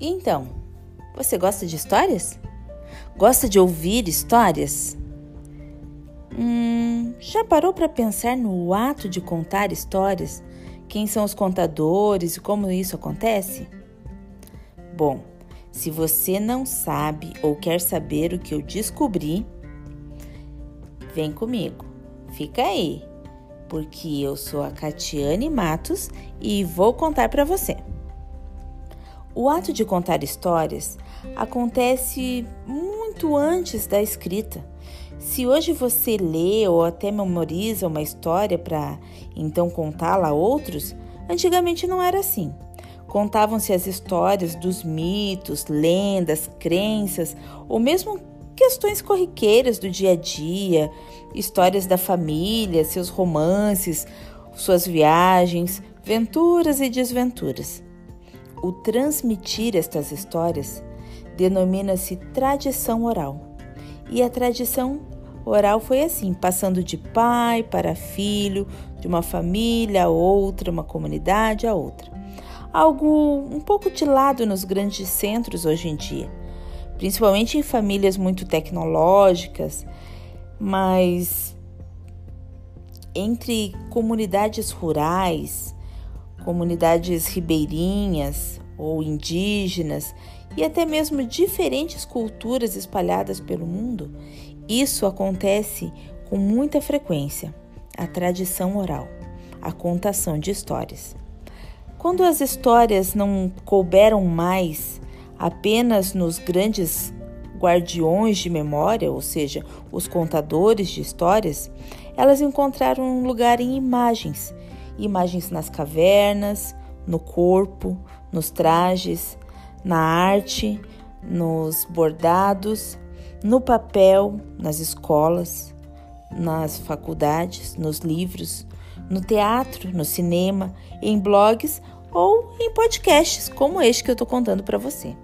E então, você gosta de histórias? Gosta de ouvir histórias? Hum, já parou para pensar no ato de contar histórias? Quem são os contadores e como isso acontece? Bom, se você não sabe ou quer saber o que eu descobri, vem comigo. Fica aí, porque eu sou a Catiane Matos e vou contar para você. O ato de contar histórias acontece muito antes da escrita. Se hoje você lê ou até memoriza uma história para então contá-la a outros, antigamente não era assim. Contavam-se as histórias dos mitos, lendas, crenças ou mesmo questões corriqueiras do dia a dia, histórias da família, seus romances, suas viagens, venturas e desventuras. O transmitir estas histórias denomina-se tradição oral. E a tradição oral foi assim, passando de pai para filho, de uma família a outra, uma comunidade a outra. Algo um pouco de lado nos grandes centros hoje em dia, principalmente em famílias muito tecnológicas, mas entre comunidades rurais, comunidades ribeirinhas ou indígenas e até mesmo diferentes culturas espalhadas pelo mundo, isso acontece com muita frequência, a tradição oral, a contação de histórias. Quando as histórias não couberam mais apenas nos grandes guardiões de memória, ou seja, os contadores de histórias, elas encontraram um lugar em imagens imagens nas cavernas, no corpo, nos trajes, na arte, nos bordados, no papel, nas escolas, nas faculdades, nos livros, no teatro, no cinema, em blogs ou em podcasts como este que eu estou contando para você.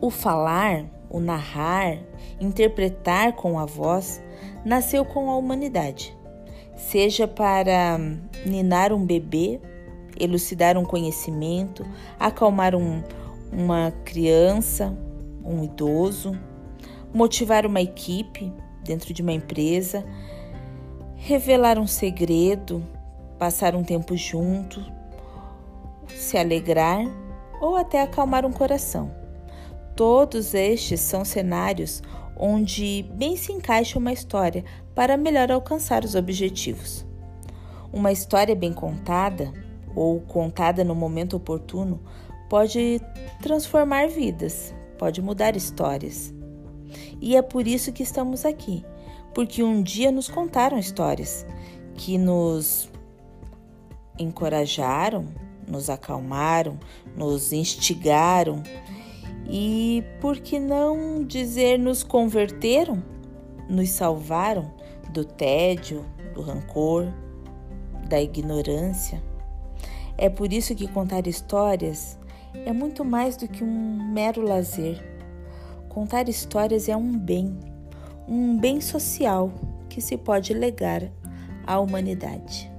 O falar, o narrar, interpretar com a voz nasceu com a humanidade seja para ninar um bebê, elucidar um conhecimento, acalmar um, uma criança, um idoso, motivar uma equipe dentro de uma empresa, revelar um segredo, passar um tempo junto, se alegrar ou até acalmar um coração. Todos estes são cenários onde bem se encaixa uma história para melhor alcançar os objetivos. Uma história bem contada ou contada no momento oportuno pode transformar vidas, pode mudar histórias. E é por isso que estamos aqui, porque um dia nos contaram histórias que nos encorajaram, nos acalmaram, nos instigaram e por que não dizer nos converteram, nos salvaram do tédio, do rancor, da ignorância? É por isso que contar histórias é muito mais do que um mero lazer. Contar histórias é um bem, um bem social que se pode legar à humanidade.